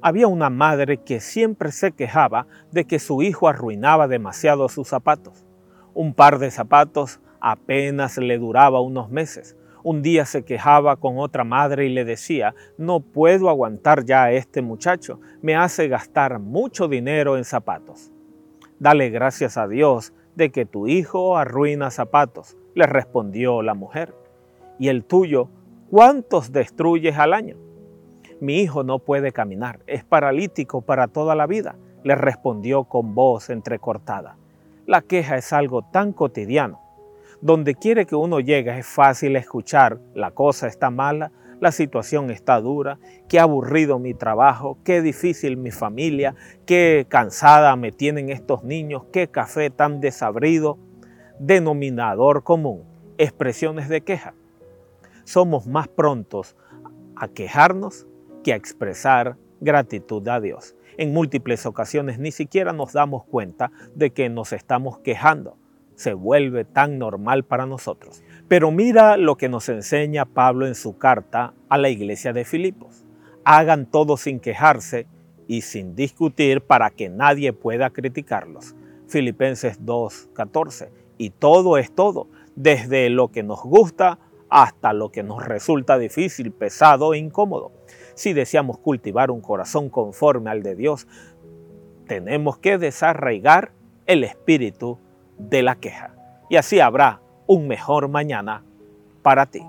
Había una madre que siempre se quejaba de que su hijo arruinaba demasiado sus zapatos. Un par de zapatos apenas le duraba unos meses. Un día se quejaba con otra madre y le decía, no puedo aguantar ya a este muchacho, me hace gastar mucho dinero en zapatos. Dale gracias a Dios de que tu hijo arruina zapatos, le respondió la mujer. ¿Y el tuyo cuántos destruyes al año? Mi hijo no puede caminar, es paralítico para toda la vida, le respondió con voz entrecortada. La queja es algo tan cotidiano. Donde quiere que uno llegue es fácil escuchar, la cosa está mala, la situación está dura, qué aburrido mi trabajo, qué difícil mi familia, qué cansada me tienen estos niños, qué café tan desabrido. Denominador común, expresiones de queja. Somos más prontos a quejarnos que a expresar gratitud a Dios. En múltiples ocasiones ni siquiera nos damos cuenta de que nos estamos quejando. Se vuelve tan normal para nosotros. Pero mira lo que nos enseña Pablo en su carta a la iglesia de Filipos. Hagan todo sin quejarse y sin discutir para que nadie pueda criticarlos. Filipenses 2.14. Y todo es todo, desde lo que nos gusta hasta lo que nos resulta difícil, pesado e incómodo. Si deseamos cultivar un corazón conforme al de Dios, tenemos que desarraigar el espíritu de la queja. Y así habrá un mejor mañana para ti.